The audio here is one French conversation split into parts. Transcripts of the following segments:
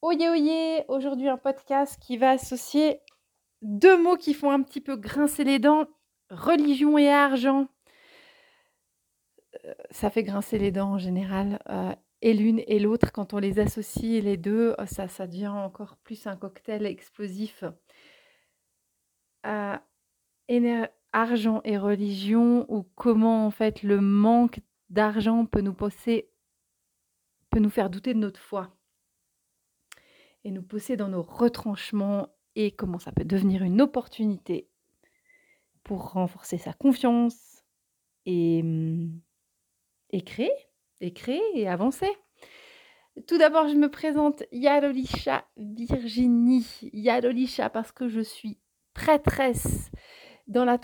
Oyez, oyez, aujourd'hui un podcast qui va associer deux mots qui font un petit peu grincer les dents, religion et argent. Euh, ça fait grincer les dents en général, euh, et l'une et l'autre, quand on les associe les deux, euh, ça, devient encore plus un cocktail explosif. argent et religion, ou comment en fait le manque d'argent peut nous pousser, peut nous faire douter de notre foi et nous pousser dans nos retranchements et comment ça peut devenir une opportunité pour renforcer sa confiance et, et créer, et créer et avancer. Tout d'abord, je me présente Yadolisha Virginie. Yadolisha parce que je suis prêtresse dans la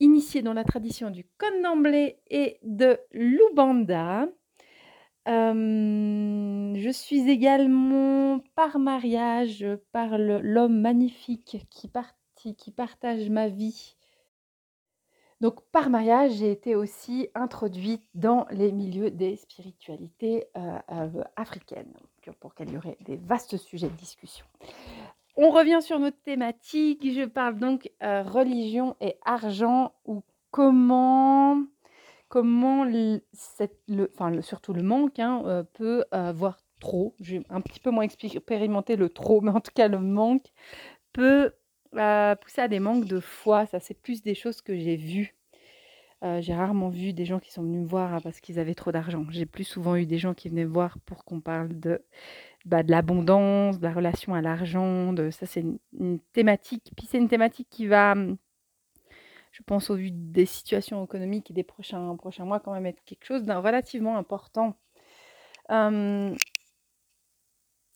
initiée dans la tradition du Connemblé et de l'Ubanda je suis également par mariage, par l'homme magnifique qui partage ma vie. Donc par mariage, j'ai été aussi introduite dans les milieux des spiritualités, euh, euh, africaines, pour lesquelles il y aurait des vastes sujets de discussion. On revient sur notre thématique, je parle donc, euh, religion et argent ou comment comment le, enfin, surtout le manque hein, euh, peut avoir trop. J'ai un petit peu moins expérimenté le trop, mais en tout cas le manque peut euh, pousser à des manques de foi. Ça, c'est plus des choses que j'ai vues. Euh, j'ai rarement vu des gens qui sont venus me voir parce qu'ils avaient trop d'argent. J'ai plus souvent eu des gens qui venaient me voir pour qu'on parle de, bah, de l'abondance, de la relation à l'argent. De, ça, c'est une, une, thématique. Puis c'est une thématique qui va hum, je pense au vu des situations économiques et des prochains, prochains mois, quand même être quelque chose d'un relativement important.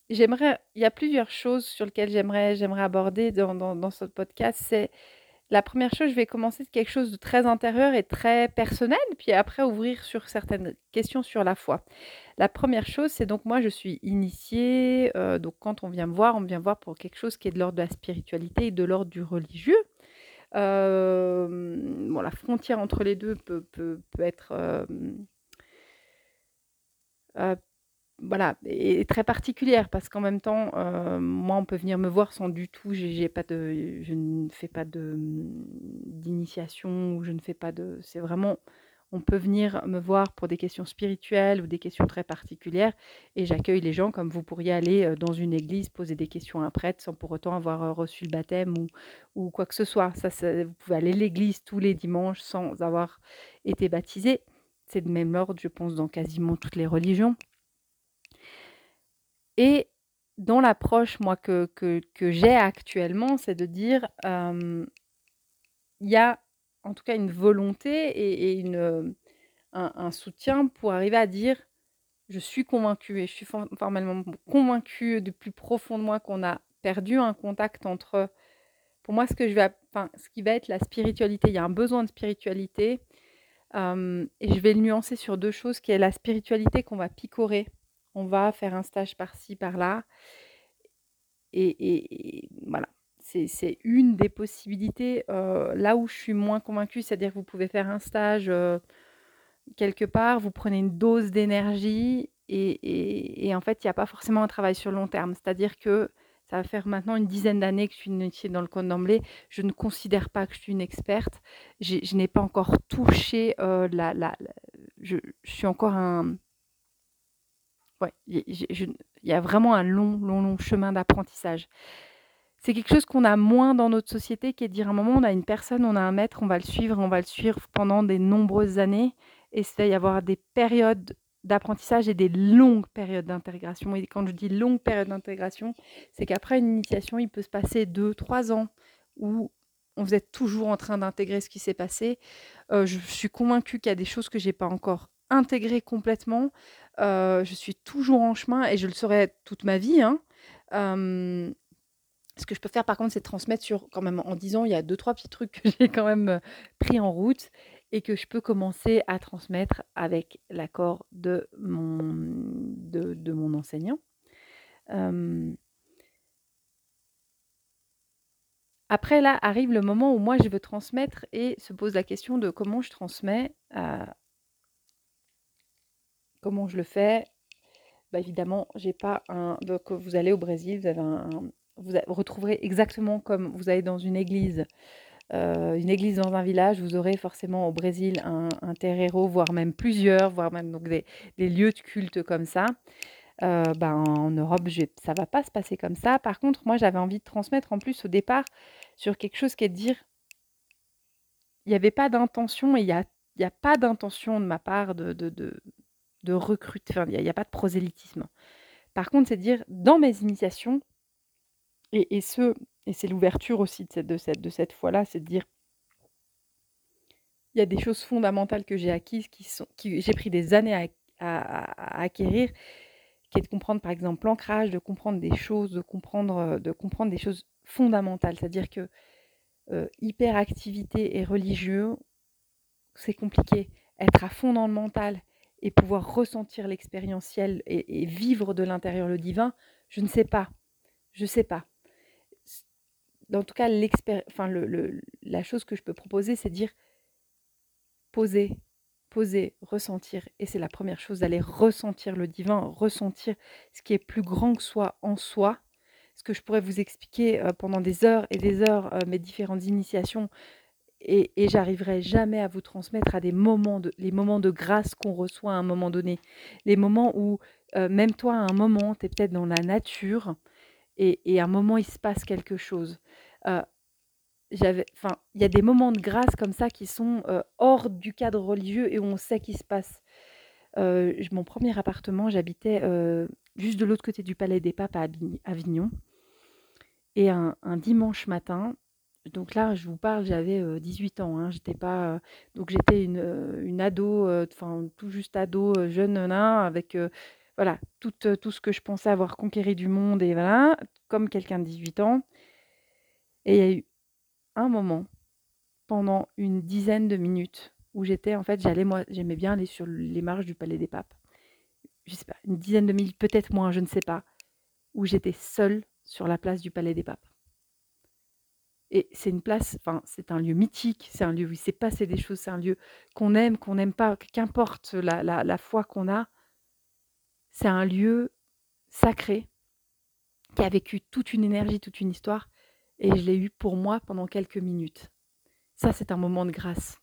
j'aimerais, il y a plusieurs choses sur lesquelles j'aimerais, j'aimerais aborder dans, dans, ce podcast. C'est la première chose, je vais commencer de quelque chose de très intérieur et très personnel, puis après ouvrir sur certaines questions sur la foi. La première chose, c'est donc moi, je suis initiée. Euh, donc quand on vient me voir, on vient me voir pour quelque chose qui est de l'ordre de la spiritualité et de l'ordre du religieux bon, la frontière entre les deux peut, peut, peut être voilà, est très particulière parce qu'en même temps, moi, on peut venir me voir sans du tout, je ne fais pas d'initiation ou je ne fais pas de, c'est vraiment on peut venir me voir pour des questions spirituelles ou des questions très particulières et j'accueille les gens comme vous pourriez aller dans une église poser des questions à un prêtre sans pour autant avoir reçu le baptême ou, ou quoi que ce soit. Ça, vous pouvez aller à l'église tous les dimanches sans avoir été baptisé. C'est de même ordre, je pense, dans quasiment toutes les religions. Et dans l'approche, moi, que, que, que j'ai actuellement, c'est de dire, il y a en tout cas une volonté et, une, euh, un, soutien pour arriver à dire je suis convaincue et je suis formellement convaincue du plus profond de moi qu'on a perdu un contact entre pour moi ce que je vais ce qui va être la spiritualité. Il y a un besoin de spiritualité euh, et je vais le nuancer sur deux choses qui est la spiritualité qu'on va picorer. On va faire un stage par-ci par-là et voilà c'est une des possibilités. là où je suis moins convaincue, c'est-à-dire que vous pouvez faire un stage quelque part, vous prenez une dose d'énergie et, en fait, il n'y a pas forcément un travail sur long terme. C'est-à-dire que ça va faire maintenant une dizaine d'années que je suis initiée dans le compte d'emblée. Je ne considère pas que je suis une experte. Je n'ai pas encore touché la, la, je, suis encore un... Ouais, il y a vraiment un long, long, long chemin d'apprentissage c'est quelque chose qu'on a moins dans notre société, qui est de dire à un moment, on a une personne, on a un maître, on va le suivre, on va le suivre pendant des nombreuses années. Et c'est y avoir des périodes d'apprentissage et des longues périodes d'intégration. Et quand je dis longue période d'intégration, c'est qu'après une initiation, il peut se passer deux, trois ans où vous êtes toujours en train d'intégrer ce qui s'est passé. Euh, je suis convaincue qu'il y a des choses que je n'ai pas encore intégrées complètement. Euh, je suis toujours en chemin et je le serai toute ma vie. Hein. Euh, ce que je peux faire par contre, c'est transmettre sur quand même en disant il y a deux trois petits trucs que j'ai quand même euh, pris en route et que je peux commencer à transmettre avec l'accord de mon, de, mon enseignant. après, là, arrive le moment où moi, je veux transmettre et se pose la question de comment je transmets, comment je le fais, bah, évidemment, j'ai pas un donc vous allez au Brésil, vous avez un vous retrouverez exactement comme vous allez dans une église, euh, une église dans un village, vous aurez forcément au Brésil un un terreiro, voire même plusieurs, voire même donc des lieux de culte comme ça. Euh, ben, en Europe, j'ai ça va pas se passer comme ça. Par contre, moi, j'avais envie de transmettre en plus au départ sur quelque chose qui est de dire il y avait pas d'intention et il y a a pas d'intention de ma part de de de recruter, enfin, il y a pas de prosélytisme. Par contre, c'est de dire dans mes initiations et et ce et c'est l'ouverture aussi de cette fois-là, c'est de dire il y a des choses fondamentales que j'ai acquises qui sont qui j'ai pris des années à acquérir qui est de comprendre par exemple l'ancrage, de comprendre des choses, de comprendre, euh, de comprendre des choses fondamentales. C'est-à-dire que euh, hyperactivité et religieux, c'est compliqué. Être à fond dans le mental et pouvoir ressentir l'expérientiel et, vivre de l'intérieur le divin, je ne sais pas. Je ne sais pas. En tout cas, la chose que je peux proposer, c'est dire poser, poser, ressentir. Et c'est la première chose, d'aller ressentir le divin, ressentir ce qui est plus grand que soi en soi. Ce que je pourrais vous expliquer euh, pendant des heures et des heures, euh, mes différentes initiations, et, et j'arriverai jamais à vous transmettre à des moments de, les moments de grâce qu'on reçoit à un moment donné. Les moments où, euh, même toi, à un moment, tu es peut-être dans la nature, et, à un moment, il se passe quelque chose j'avais, enfin, il y a des moments de grâce comme ça qui sont euh, hors du cadre religieux et où on sait qu'il se passe. Euh, mon premier appartement, j'habitais euh, juste de l'autre côté du Palais des Papes à Avignon. Et un, dimanche matin, donc là, je vous parle, j'avais 18 ans. Hein, j'étais pas, donc j'étais une, une ado, enfin tout juste ado, jeune nain, avec voilà tout, tout ce que je pensais avoir conquéri du monde et voilà, comme quelqu'un de 18 ans. Et il y a eu un moment, pendant une dizaine de minutes, où j'étais, en fait, j'allais, moi, j'aimais bien aller sur les marches du Palais des Papes. Je sais pas, une dizaine de minutes, peut-être moins, je ne sais pas, où j'étais seule sur la place du Palais des Papes. Et c'est une place, enfin, c'est un lieu mythique, c'est un lieu où il s'est passé des choses, c'est un lieu qu'on aime, qu'on n'aime pas, qu'importe la, la, la foi qu'on a, c'est un lieu sacré qui a vécu toute une énergie, toute une histoire, et je l'ai eu pour moi pendant quelques minutes. Ça, c'est un moment de grâce.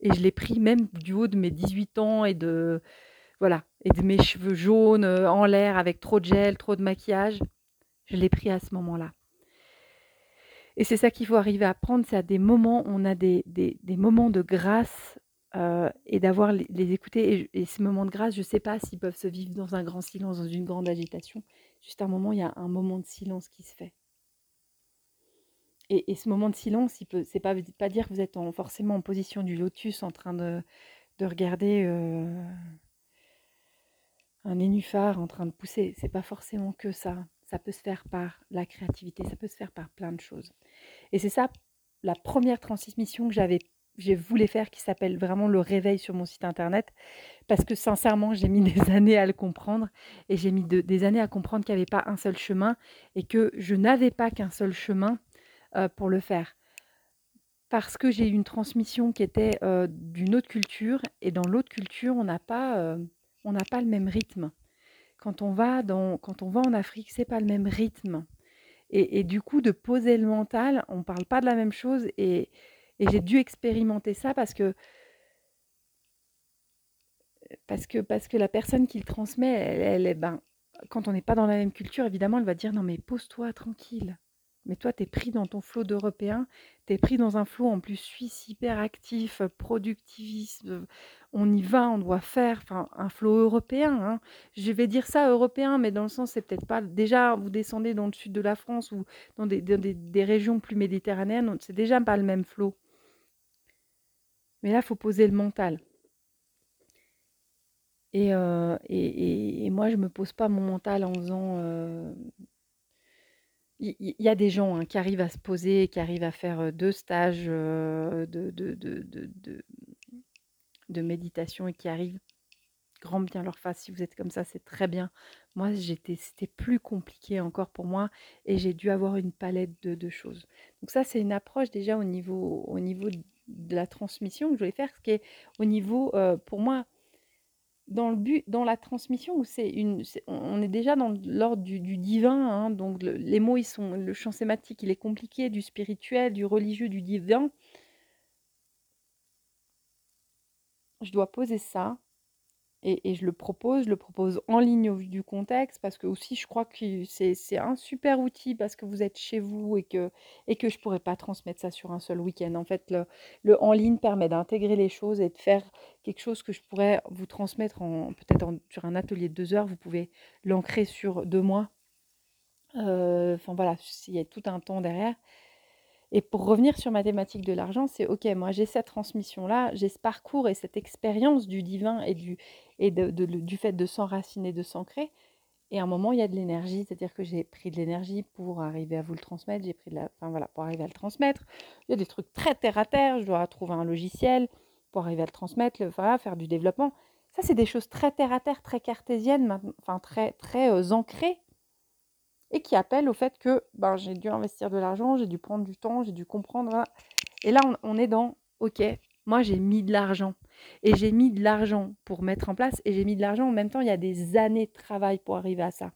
Et je l'ai pris même du haut de mes 18 ans et de voilà, et de mes cheveux jaunes euh, en l'air avec trop de gel, trop de maquillage. Je l'ai pris à ce moment-là. Et c'est ça qu'il faut arriver à prendre, c'est à des moments, on a des, des, moments de grâce euh, et d'avoir les, écouter. Et, et, ces moments de grâce, je ne sais pas s'ils peuvent se vivre dans un grand silence, dans une grande agitation. Juste un moment, il y a un moment de silence qui se fait. Et, ce moment de silence, il peut, c'est pas, pas dire que vous êtes forcément en position du lotus en train de, de regarder euh, un nénuphar en train de pousser. C'est pas forcément que ça. Ça peut se faire par la créativité, ça peut se faire par plein de choses. Et c'est ça la première transmission que j'avais j'ai voulu faire qui s'appelle vraiment le réveil sur mon site internet parce que sincèrement j'ai mis des années à le comprendre et j'ai mis des années à comprendre qu'il n'y avait pas un seul chemin et que je n'avais pas qu'un seul chemin euh, pour le faire. Parce que j'ai eu une transmission qui était euh, d'une autre culture, et dans l'autre culture, on n'a pas, euh, on n'a pas le même rythme. Quand on va, dans, quand on va en Afrique, c'est pas le même rythme. Et, et, du coup, de poser le mental, on parle pas de la même chose, et, et j'ai dû expérimenter ça parce que parce que, parce que la personne qui le transmet, elle, est, ben, quand on n'est pas dans la même culture, évidemment, elle va dire non mais pose-toi tranquille. Mais toi, tu es pris dans ton flot d'européens, tu es pris dans un flot en plus suisse, hyper actif, productiviste. On y va, on doit faire, enfin, un flot européen. Hein. Je vais dire ça européen, mais dans le sens, c'est peut-être pas. Déjà, vous descendez dans le sud de la France ou dans des, des, régions plus méditerranéennes, c'est déjà pas le même flot. Mais là, il faut poser le mental. Et, euh, et, et, moi, je me pose pas mon mental en faisant. Euh, il y a des gens, hein, qui arrivent à se poser, qui arrivent à faire, deux stages, de de de méditation et qui arrivent grand bien leur face. Si vous êtes comme ça, c'est très bien. Moi, c'était plus compliqué encore pour moi et j'ai dû avoir une palette de de choses. Donc ça, c'est une approche déjà au niveau au niveau de la transmission que je voulais faire, ce qui est au niveau, pour moi dans le but, dans la transmission où c'est une, on est déjà dans l'ordre du, divin, hein, donc les mots ils sont, le champ sématique il est compliqué, du spirituel, du religieux, du divin. Je dois poser ça et, je le propose, je le propose en ligne au vu du contexte, parce que aussi je crois que c'est un super outil parce que vous êtes chez vous et que, et que je ne pourrais pas transmettre ça sur un seul week-end. En fait, le, en ligne permet d'intégrer les choses et de faire quelque chose que je pourrais vous transmettre peut-être sur un atelier de deux heures. Vous pouvez l'ancrer sur deux mois. Euh, enfin voilà, il y a tout un temps derrière. Et pour revenir sur ma thématique de l'argent, c'est OK, moi j'ai cette transmission-là, j'ai ce parcours et cette expérience du divin et du, et du fait de s'enraciner, de s'ancrer. Et à un moment, il y a de l'énergie, c'est-à-dire que j'ai pris de l'énergie pour arriver à vous le transmettre, j'ai pris de la, enfin voilà, pour arriver à le transmettre. Il y a des trucs très terre à terre, je dois trouver un logiciel pour arriver à le transmettre, le, faire du développement. Ça, c'est des choses très terre à terre, très cartésiennes, enfin très, très euh, ancrées et qui appelle au fait que ben, j'ai dû investir de l'argent, j'ai dû prendre du temps, j'ai dû comprendre. Et là, on, est dans, OK, moi j'ai mis de l'argent. Et j'ai mis de l'argent pour mettre en place, et j'ai mis de l'argent en même temps, il y a des années de travail pour arriver à ça.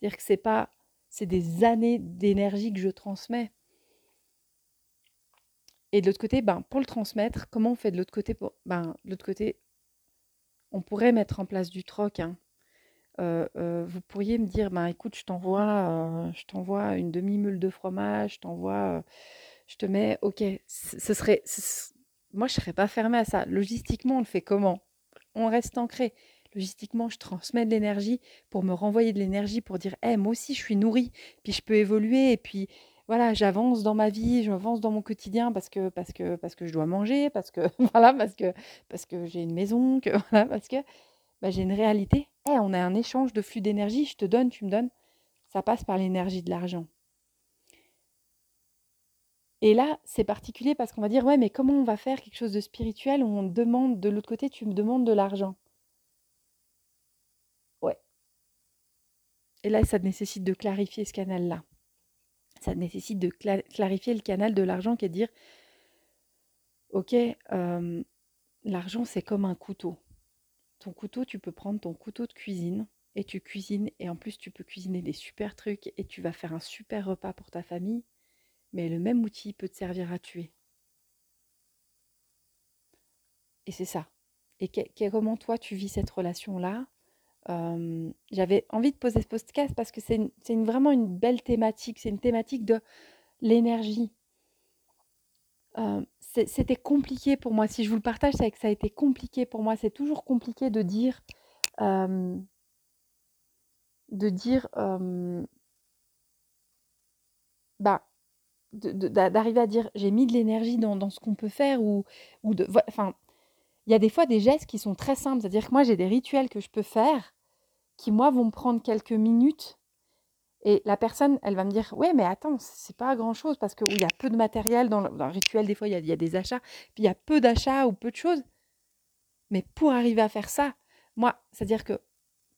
C'est-à-dire que c'est pas, c'est des années d'énergie que je transmets. Et de l'autre côté, ben, pour le transmettre, comment on fait de l'autre côté pour, ben, de l'autre côté, on pourrait mettre en place du troc. Hein. Euh, euh, vous pourriez me dire, ben écoute, je t'envoie, euh, je t'envoie une demi-meule de fromage, je t'envoie, je te mets, ok, ce serait, moi je serais pas fermée à ça. Logistiquement, on le fait comment? On reste ancré. Logistiquement, je transmets de l'énergie pour me renvoyer de l'énergie pour dire, hey, moi aussi je suis nourrie, puis je peux évoluer, et puis voilà, j'avance dans ma vie, j'avance dans mon quotidien parce que parce que parce que je dois manger, parce que voilà, parce que parce que j'ai une maison, que voilà, parce que bah, j'ai une réalité. Eh, on a un échange de flux d'énergie, je te donne, tu me donnes. Ça passe par l'énergie de l'argent. Et là, c'est particulier parce qu'on va dire, ouais, mais comment on va faire quelque chose de spirituel où on demande de l'autre côté, tu me demandes de l'argent? Ouais. Et là, ça nécessite de clarifier ce canal-là. Ça nécessite de clarifier le canal de l'argent qui est de dire, ok, euh, l'argent, c'est comme un couteau. Ton couteau, tu peux prendre ton couteau de cuisine et tu cuisines et en plus tu peux cuisiner des super trucs et tu vas faire un super repas pour ta famille, mais le même outil peut te servir à tuer. Et c'est ça. Et comment toi tu vis cette relation-là? Euh, J'avais envie de poser ce podcast parce que c'est vraiment une belle thématique. C'est une thématique de l'énergie. C'était compliqué pour moi. Si je vous le partage, c'est que ça a été compliqué pour moi. C'est toujours compliqué de dire, de dire, euh, bah, d'arriver à dire, j'ai mis de l'énergie dans, ce qu'on peut faire ou, ou de, enfin, il y a des fois des gestes qui sont très simples. C'est-à-dire que moi, j'ai des rituels que je peux faire qui, moi, vont me prendre quelques minutes et la personne, elle va me dire, ouais, mais attends, c'est pas grand-chose parce qu'il y a peu de matériel dans le, rituel. Des fois, il y, a, des achats, puis il y a peu d'achats ou peu de choses. Mais pour arriver à faire ça, moi, c'est-à-dire que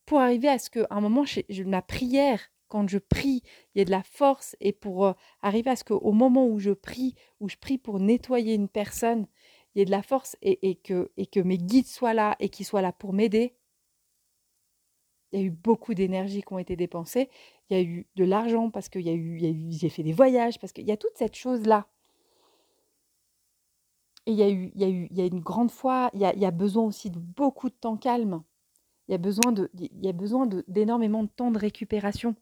pour arriver à ce qu'à un moment, ma prière, quand je prie, il y ait de la force et pour euh, arriver à ce qu'au moment où je prie, où je prie pour nettoyer une personne, il y ait de la force et, que, et que mes guides soient là et qu'ils soient là pour m'aider, il y a eu beaucoup d'énergie qui ont été dépensées. Il y a eu de l'argent parce qu'il y a eu, j'ai fait des voyages, parce qu'il y a toute cette chose-là. Et il y a eu, il y a eu, il y a une grande foi. Il y a, il y a besoin aussi de beaucoup de temps calme. Il y a besoin de, il y a besoin d'énormément de temps de récupération.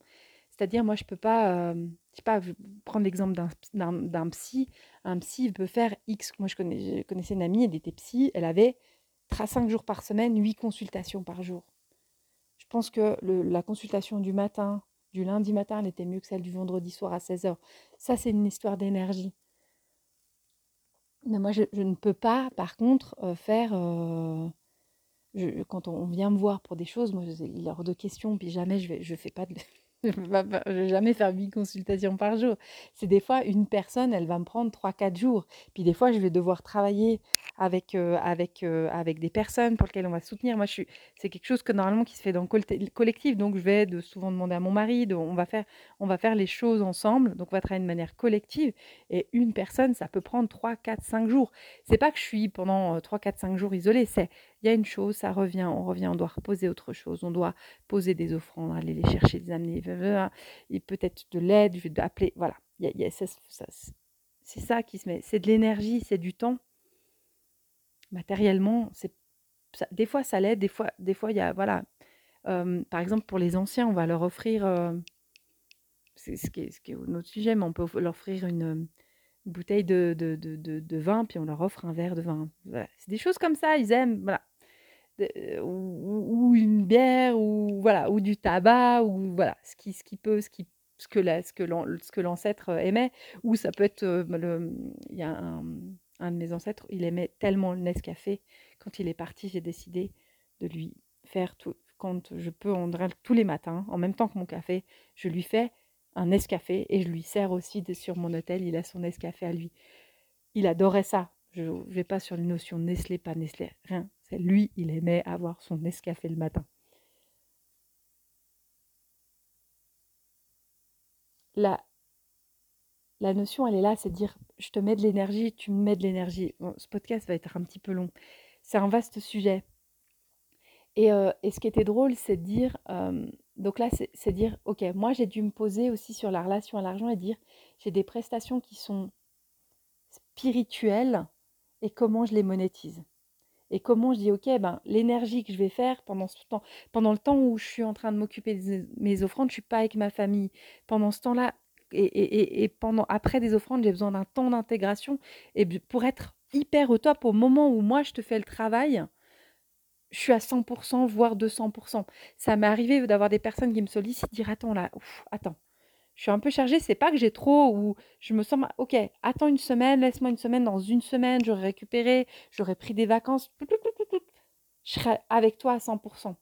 C'est-à-dire, moi, je peux pas, euh, je sais pas, prendre l'exemple d'un, d'un, psy. Un psy peut faire X. Moi, je, connais, je connaissais une amie, elle était psy, elle avait 5 jours par semaine, 8 consultations par jour. Je pense que la consultation du matin, du lundi matin, elle était mieux que celle du vendredi soir à 16h. Ça, c'est une histoire d'énergie. Mais moi, je, ne peux pas, par contre, euh, faire... Euh, quand on vient me voir pour des choses, moi, il est hors de question, puis jamais je ne fais pas de... Je ne vais jamais faire 8 consultations par jour. C'est des fois, une personne, elle va me prendre 3-4 jours. Puis des fois, je vais devoir travailler avec, euh, avec, euh, avec des personnes pour lesquelles on va soutenir. Moi, c'est quelque chose que normalement qui se fait dans le collectif. Donc, je vais de, souvent demander à mon mari, on, va faire, on va faire les choses ensemble. Donc, on va travailler de manière collective. Et une personne, ça peut prendre 3, 4, 5 jours. C'est pas que je suis pendant 3, 4, 5 jours isolée. C'est il y a une chose, ça revient, on revient, on doit reposer autre chose, on doit poser des offrandes, aller les chercher, les amener, et peut-être de l'aide, je vais appeler, voilà. c'est ça qui se met, c'est de l'énergie, c'est du temps. Matériellement, c'est des fois ça l'aide, des fois, des fois il y a, voilà. par exemple, pour les anciens, on va leur offrir, c'est ce qui est, ce qui est notre sujet, mais on peut leur offrir une, bouteille de, de, de, vin, puis on leur offre un verre de vin. C'est des choses comme ça, ils aiment. Voilà. Ou, une bière, ou, voilà, ou du tabac, ou voilà, ce qui, ce qui peut, ce, qui, ce que, ce que l'ancêtre aimait. Ou ça peut être, le, il y a un, un de mes ancêtres, il aimait tellement le Nescafé. Quand il est parti, j'ai décidé de lui faire tout, quand je peux, on tous les matins, en même temps que mon café, je lui fais un Nescafé et je lui sers aussi sur mon hôtel. Il a son Nescafé à lui. Il adorait ça. Je ne vais pas sur les notions Nestlé, pas Nestlé, rien. Lui, il aimait avoir son Nescafé le matin. La, la notion, elle est là, c'est dire je te mets de l'énergie, tu me mets de l'énergie. ce podcast va être un petit peu long. C'est un vaste sujet. Et, euh, et, ce qui était drôle, c'est de dire euh, donc là, c'est dire, ok, moi j'ai dû me poser aussi sur la relation à l'argent et dire, j'ai des prestations qui sont spirituelles et comment je les monétise. Et comment je dis, ok, ben, l'énergie que je vais faire pendant ce temps, pendant le temps où je suis en train de m'occuper de mes offrandes, je suis pas avec ma famille. Pendant ce temps-là, et, après des offrandes, j'ai besoin d'un temps d'intégration et pour être hyper au top au moment où moi je te fais le travail, je suis à 100%, voire 200%. Ça m'est arrivé d'avoir des personnes qui me sollicitent, dire attends là, attends, je suis un peu chargée, c'est pas que j'ai trop ou je me sens, ok, attends une semaine, laisse-moi une semaine, dans une semaine, j'aurai récupéré, j'aurai pris des vacances, je serai avec toi à 100%.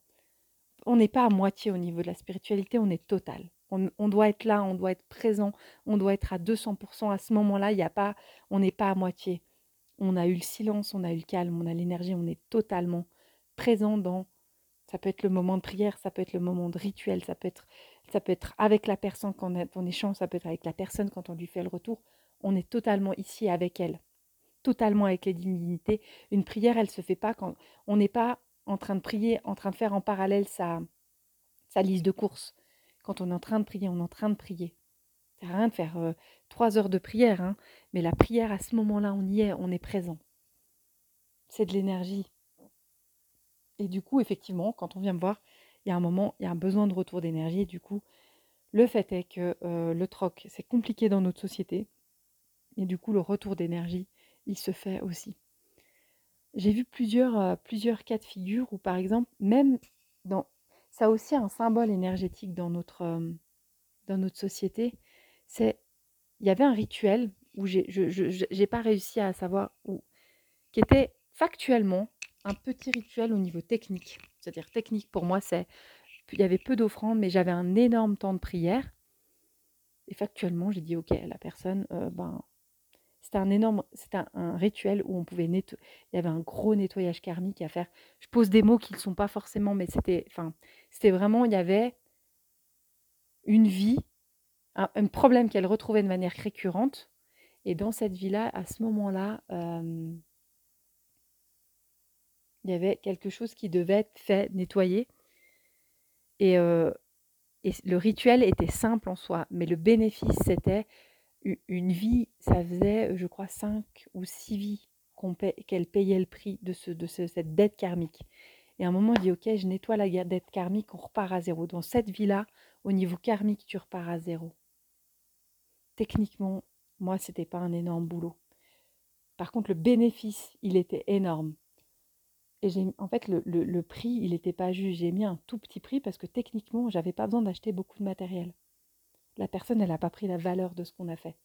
On n'est pas à moitié au niveau de la spiritualité, on est total. On, doit être là, on doit être présent, on doit être à 200%. À ce moment-là, il a pas, on n'est pas à moitié. On a eu le silence, on a eu le calme, on a l'énergie, on est totalement présent dans. Ça peut être le moment de prière, ça peut être le moment de rituel, ça peut être, ça peut être avec la personne quand on échange, ça peut être avec la personne quand on lui fait le retour. On est totalement ici avec elle, totalement avec les divinités. Une prière, elle se fait pas quand on n'est pas en train de prier, en train de faire en parallèle sa, liste de courses. Quand on est en train de prier, on est en train de prier. Ça rien de faire euh, trois heures de prière, hein, mais la prière, à ce moment-là, on y est, on est présent. C'est de l'énergie. Et du coup, effectivement, quand on vient me voir, il y a un moment, il y a un besoin de retour d'énergie. Du coup, le fait est que euh, le troc, c'est compliqué dans notre société. Et du coup, le retour d'énergie, il se fait aussi. J'ai vu plusieurs, euh, plusieurs cas de figure où, par exemple, même dans. Ça a aussi un symbole énergétique dans notre, euh, dans notre société. C'est. Il y avait un rituel où j'ai n'ai pas réussi à savoir où. qui était factuellement un petit rituel au niveau technique. C'est-à-dire technique pour moi, c'est il y avait peu d'offrandes, mais j'avais un énorme temps de prière. Et factuellement, j'ai dit ok, la personne, euh, ben, c'était un énorme, c'était un, rituel où on pouvait. Il y avait un gros nettoyage karmique à faire. Je pose des mots qui ne sont pas forcément, mais c'était, enfin, c'était vraiment, il y avait une vie, un, problème qu'elle retrouvait de manière récurrente. Et dans cette vie-là, à ce moment-là, euh, il y avait quelque chose qui devait être fait, nettoyer. Et, euh, le rituel était simple en soi, mais le bénéfice, c'était une vie, ça faisait, je crois, cinq ou six vies qu'elle payait le prix de, ce, de cette dette karmique. Et à un moment, on dit, OK, je nettoie la dette karmique, on repart à zéro. Dans cette vie-là, au niveau karmique, tu repars à zéro. Techniquement, moi, c'était pas un énorme boulot. Par contre, le bénéfice, il était énorme. Et en fait, le, le, prix, il n'était pas juste. J'ai mis un tout petit prix parce que techniquement, j'avais pas besoin d'acheter beaucoup de matériel. La personne, elle n'a pas pris la valeur de ce qu'on a fait.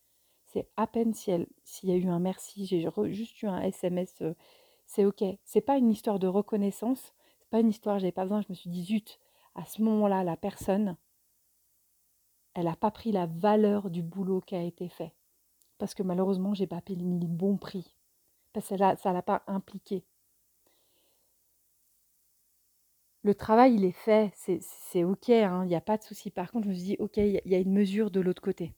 C'est à peine si elle, s'il y a eu un merci, j'ai juste eu un SMS, euh, c'est ok. C'est pas une histoire de reconnaissance. C'est pas une histoire, j'avais pas besoin. Je me suis dit zut. À ce moment-là, la personne, elle n'a pas pris la valeur du boulot qui a été fait. Parce que malheureusement, j'ai pas mis le bon prix. Parce que ça l'a pas impliqué. Le travail, il est fait, c'est OK, hein, il n'y a pas de souci. Par contre, je me suis dit, OK, il y, a une mesure de l'autre côté.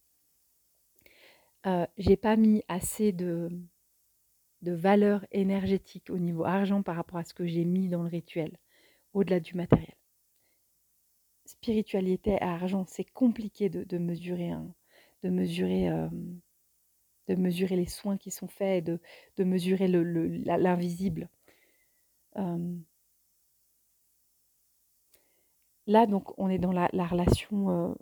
Euh, j'ai pas mis assez de, valeur énergétique au niveau argent par rapport à ce que j'ai mis dans le rituel, au-delà du matériel. Spiritualité et argent, c'est compliqué de, mesurer, de, mesurer euh, de mesurer les soins qui sont faits, de, de mesurer l'invisible. Euh, là, donc, on est dans la, relation, euh,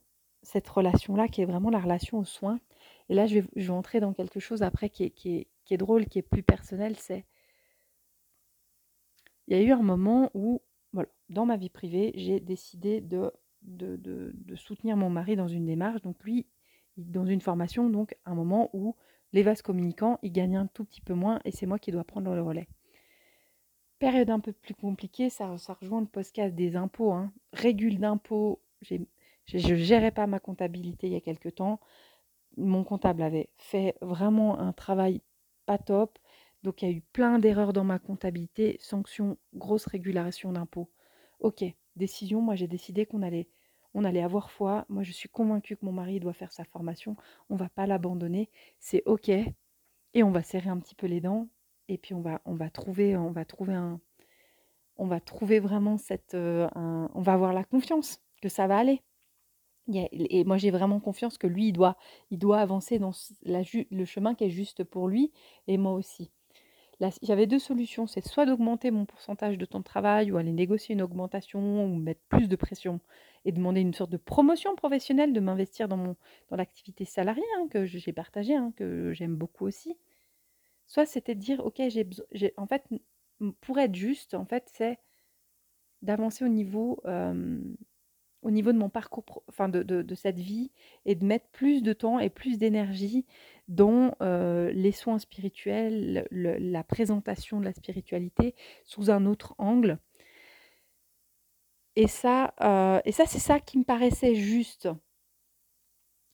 cette relation-là qui est vraiment la relation aux soins. Et là, je vais, entrer dans quelque chose après qui est, drôle, qui est plus personnel, c'est il y a eu un moment où, dans ma vie privée, j'ai décidé de, soutenir mon mari dans une démarche. Donc lui, dans une formation, donc un moment où les vases communicants, ils gagnent un tout petit peu moins et c'est moi qui dois prendre le relais. Période un peu plus compliquée, ça, ça rejoint le podcast des impôts. Hein. Régule d'impôts, je ne gérais pas ma comptabilité il y a quelque temps. Mon comptable avait fait vraiment un travail pas top. Donc il y a eu plein d'erreurs dans ma comptabilité, sanctions, grosse régulation d'impôts. Ok, décision, moi j'ai décidé qu'on allait, on allait avoir foi. Moi je suis convaincue que mon mari doit faire sa formation, on va pas l'abandonner, c'est ok. Et on va serrer un petit peu les dents et puis on va, on va trouver, on va trouver un, on va trouver vraiment cette, euh, on va avoir la confiance que ça va aller et moi, j'ai vraiment confiance que lui, il doit, il doit avancer dans le chemin qui est juste pour lui et moi aussi. J'avais deux solutions, c'est soit d'augmenter mon pourcentage de temps de travail ou aller négocier une augmentation ou mettre plus de pression et demander une sorte de promotion professionnelle, de m'investir dans, mon, dans l'activité salariée hein, que j'ai partagée, hein, que j'aime beaucoup aussi. Soit c'était de dire, ok, j'ai, en fait, pour être juste, en fait, c'est d'avancer au niveau au niveau de mon parcours, enfin de, cette vie, et de mettre plus de temps et plus d'énergie dans les soins spirituels, la présentation de la spiritualité sous un autre angle. Et ça, et ça c'est ça qui me paraissait juste.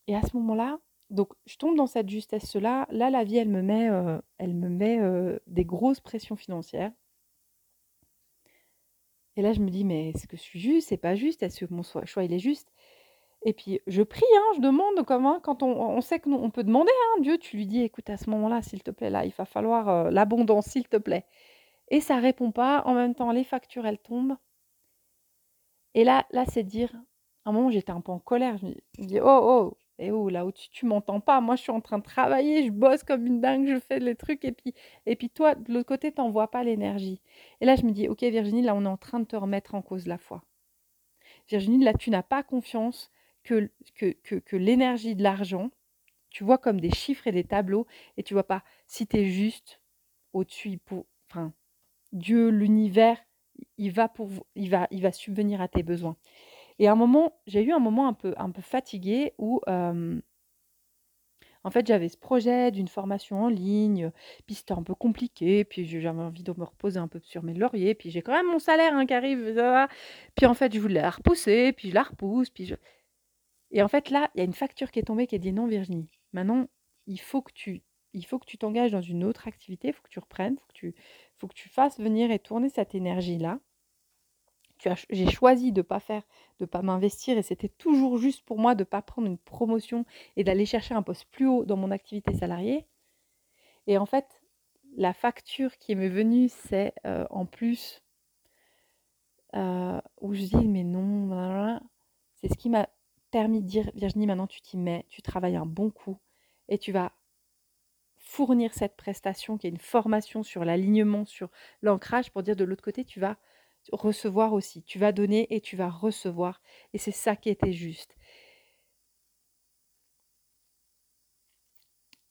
Et à ce moment-là, donc je tombe dans cette justesse-là. Là, la vie, elle me met, euh, elle me met des grosses pressions financières. Et là, je me dis, mais est-ce que je suis juste? C'est pas juste? Est-ce que mon choix, il est juste? Et puis, je prie, hein, je demande comment, quand on, sait qu'on peut demander, hein, Dieu, tu lui dis, écoute, à ce moment-là, s'il te plaît, là, il va falloir euh, l'abondance, s'il te plaît. Et ça répond pas. En même temps, les factures, elles tombent. Et là, là c'est dire, à un moment, j'étais un peu en colère. Je me dis, oh, oh, et oh, là où tu m'entends pas, moi je suis en train de travailler, je bosse comme une dingue, je fais les trucs, et puis, et puis toi, de l'autre côté, tu n'envoies pas l'énergie. Et là, je me dis, ok Virginie, là on est en train de te remettre en cause la foi. Virginie, là tu n'as pas confiance que, que, que, l'énergie de l'argent, tu vois comme des chiffres et des tableaux, et tu vois pas si tu es juste au-dessus, pour, enfin, Dieu, l'univers, il va, pour, il, va, il va subvenir à tes besoins. Et à un moment, j'ai eu un moment un peu, un peu fatigué où, en fait, j'avais ce projet d'une formation en ligne, puis c'était un peu compliqué, puis j'avais envie de me reposer un peu sur mes lauriers, puis j'ai quand même mon salaire hein, qui arrive, puis en fait, je voulais la repousser, puis je la repousse, puis je... Et en fait, là, il y a une facture qui est tombée qui a dit non, Virginie, maintenant, il faut que tu il faut que tu t'engages dans une autre activité, il faut que tu reprennes, il faut que tu fasses venir et tourner cette énergie-là j'ai choisi de pas faire, de pas m'investir et c'était toujours juste pour moi de pas prendre une promotion et d'aller chercher un poste plus haut dans mon activité salariée. Et en fait, la facture qui m'est venue, c'est euh, en plus euh, où je dis mais non, c'est ce qui m'a permis de dire Virginie, maintenant tu t'y mets, tu travailles un bon coup et tu vas fournir cette prestation qui est une formation sur l'alignement, sur l'ancrage pour dire de l'autre côté, tu vas recevoir aussi. Tu vas donner et tu vas recevoir. Et c'est ça qui était juste.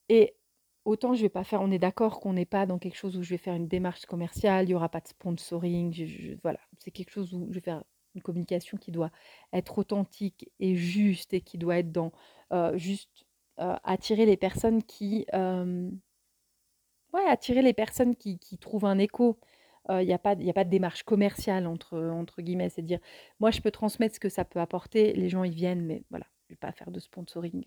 Et autant je vais pas faire, on est d'accord qu'on n'est pas dans quelque chose où je vais faire une démarche commerciale, il n'y aura pas de sponsoring, voilà, c'est quelque chose où je vais faire une communication qui doit être authentique et juste et qui doit être dans euh, juste euh, attirer les personnes qui, euh, ouais, attirer les personnes qui, qui trouvent un écho il n'y a, pas, a pas de démarche commerciale entre, entre guillemets. C'est dire, moi, je peux transmettre ce que ça peut apporter, les gens, ils viennent, mais voilà, je ne vais pas faire de sponsoring.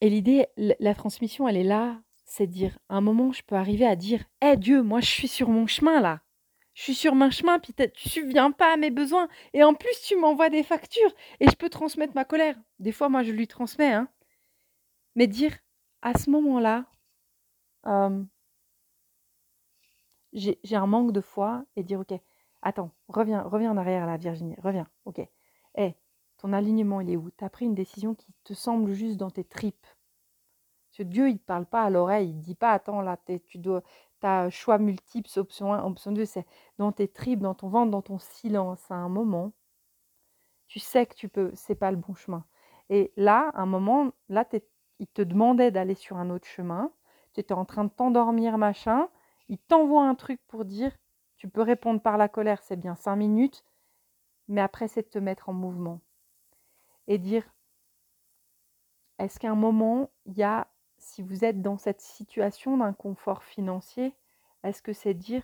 Et l'idée, la transmission, elle est là, c'est dire, à un moment, je peux arriver à dire, hé Dieu, moi, je suis sur mon chemin là. Je suis sur mon chemin, puis tu ne subviens pas à mes besoins. Et en plus, tu m'envoies des factures et je peux transmettre ma colère. Des fois, moi, je lui transmets. Hein. Mais dire, à ce moment-là, j'ai un manque de foi et dire, ok, attends, reviens, reviens en arrière là, Virginie, reviens, ok. Eh, ton alignement, il est où? Tu as pris une décision qui te semble juste dans tes tripes. Parce que Dieu, il ne te parle pas à l'oreille, il ne dit pas, attends, là, tu dois, as choix multiples, option 1, option 2, c'est dans tes tripes, dans ton ventre, dans ton silence, à un moment, tu sais que tu peux, c'est pas le bon chemin. Et là, à un moment, là, il te demandait d'aller sur un autre chemin, tu étais en train de t'endormir, machin, il t'envoie un truc pour dire, tu peux répondre par la colère, c'est bien cinq minutes, mais après, c'est de te mettre en mouvement. Et dire, est-ce qu'à un moment, il y a, si vous êtes dans cette situation d'inconfort financier, est-ce que c'est dire,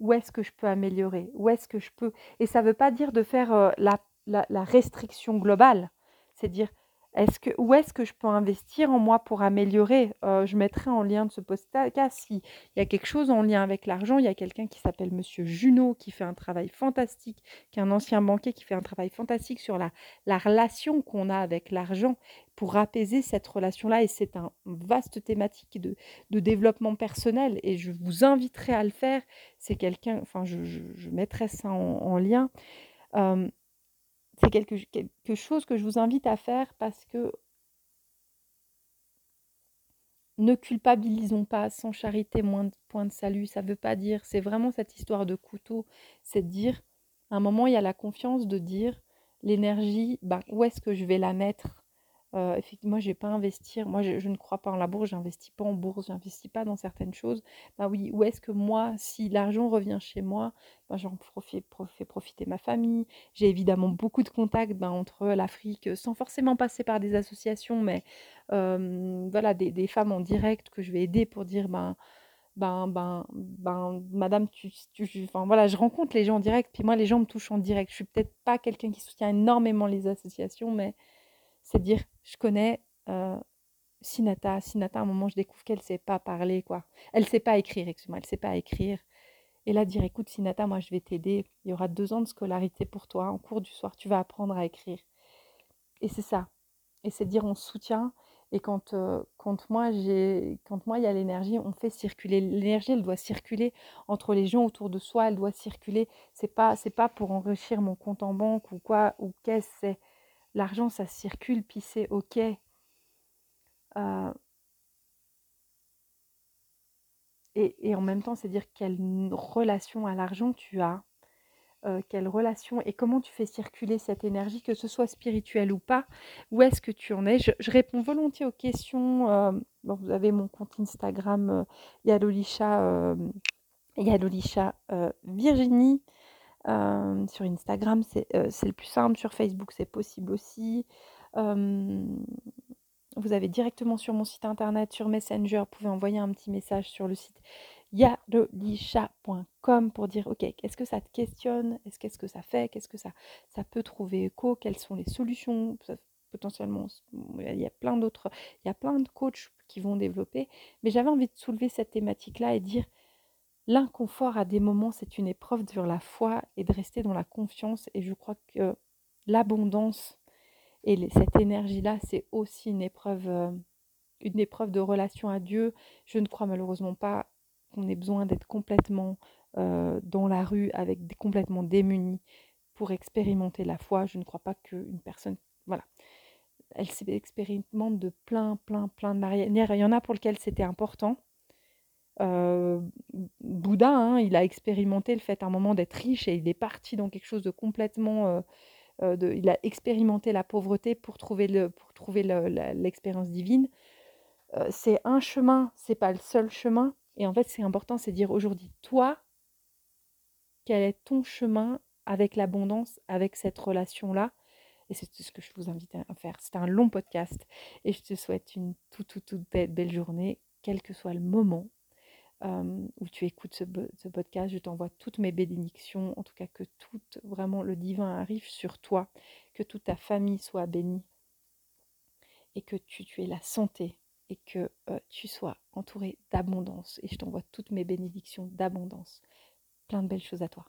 où est-ce que je peux améliorer Où est-ce que je peux Et ça ne veut pas dire de faire euh, la, la restriction globale, c'est dire, est-ce que, où est-ce que je peux investir en moi pour améliorer? Euh, Je mettrai en lien de ce podcast s'il y a quelque chose en lien avec l'argent. Il y a quelqu'un qui s'appelle Monsieur Junot qui fait un travail fantastique, qui est un ancien banquier qui fait un travail fantastique sur la, la relation qu'on a avec l'argent pour apaiser cette relation-là. Et c'est un vaste thématique de, développement personnel et je vous inviterai à le faire. C'est quelqu'un, enfin, je, je, mettrai ça en, lien. Euh, c'est quelque, chose que je vous invite à faire parce que ne culpabilisons pas, sans charité, moins de point de salut. Ça ne veut pas dire, c'est vraiment cette histoire de couteau, c'est de dire, à un moment, il y a la confiance de dire, l'énergie, ben, où est-ce que je vais la mettre? Euh, effectivement, je vais pas investir. Moi, je, ne crois pas en la bourse, j'investis pas en bourse, j'investis pas dans certaines choses. Bah oui, où est-ce que moi, si l'argent revient chez moi, ben, j'en profite, fais profiter ma famille. J'ai évidemment beaucoup de contacts ben, entre l'Afrique, sans forcément passer par des associations, mais voilà, des, femmes en direct que je vais aider pour dire ben ben, ben, ben, madame, tu, tu, enfin, voilà, je rencontre les gens en direct, puis moi, les gens me touchent en direct. Je suis peut-être pas quelqu'un qui soutient énormément les associations, mais c'est dire, je connais euh, Sinata. Sinata, à un moment, je découvre qu'elle ne sait pas parler, quoi. Elle ne sait pas écrire, excuse-moi, elle ne sait pas écrire. Et là, dire, écoute, Sinata, moi, je vais t'aider. Il y aura deux ans de scolarité pour toi. En cours du soir, tu vas apprendre à écrire. Et c'est ça. Et c'est dire, on soutient. Et quand, euh, quand moi, j'ai, quand moi, il y a l'énergie, on fait circuler. L'énergie, elle doit circuler entre les gens autour de soi. Elle doit circuler. C'est pas, c'est pas pour enrichir mon compte en banque ou quoi, ou qu'est-ce c'est l'argent, ça circule, puis c'est OK. Euh, et, en même temps, c'est dire quelle relation à l'argent tu as, euh, quelle relation et comment tu fais circuler cette énergie, que ce soit spirituel ou pas, où est-ce que tu en es? Je, réponds volontiers aux questions. Euh, vous avez mon compte Instagram, Yadolisha, Yadolisha Virginie. Sur Instagram, c'est le plus simple. Sur Facebook, c'est possible aussi. vous avez directement sur mon site internet, sur Messenger, vous pouvez envoyer un petit message sur le site yadelisha.com pour dire ok, qu'est-ce que ça te questionne? Est-ce qu'est-ce que ça fait? Qu'est-ce que ça, ça peut trouver écho? Quelles sont les solutions? Potentiellement, il y a plein d'autres, il y a plein de coachs qui vont développer. Mais j'avais envie de soulever cette thématique-là et dire L'inconfort à des moments, c'est une épreuve sur la foi et de rester dans la confiance. Et je crois que l'abondance et cette énergie-là, c'est aussi une épreuve, euh, une épreuve de relation à Dieu. Je ne crois malheureusement pas qu'on ait besoin d'être complètement euh, dans la rue, avec des, complètement démunis pour expérimenter la foi. Je ne crois pas qu'une personne, voilà, elle s'expérimente de plein, plein, plein de manières. Il y en a pour lesquelles c'était important euh, Bouddha, hein, il a expérimenté le fait à un moment d'être riche et il est parti dans quelque chose de complètement... Euh, euh, il a expérimenté la pauvreté pour trouver, pour trouver l'expérience divine. c'est un chemin, c'est pas le seul chemin. Et en fait, c'est important, c'est dire aujourd'hui, toi, quel est ton chemin avec l'abondance, avec cette relation-là? Et c'est ce que je vous invite à faire. C'est un long podcast et je te souhaite une toute, toute, toute belle journée, quel que soit le moment où tu écoutes ce, podcast, je t'envoie toutes mes bénédictions, en tout cas que tout vraiment le divin arrive sur toi, que toute ta famille soit bénie et que tu, aies la santé et que tu sois entouré d'abondance. Et je t'envoie toutes mes bénédictions d'abondance. Plein de belles choses à toi.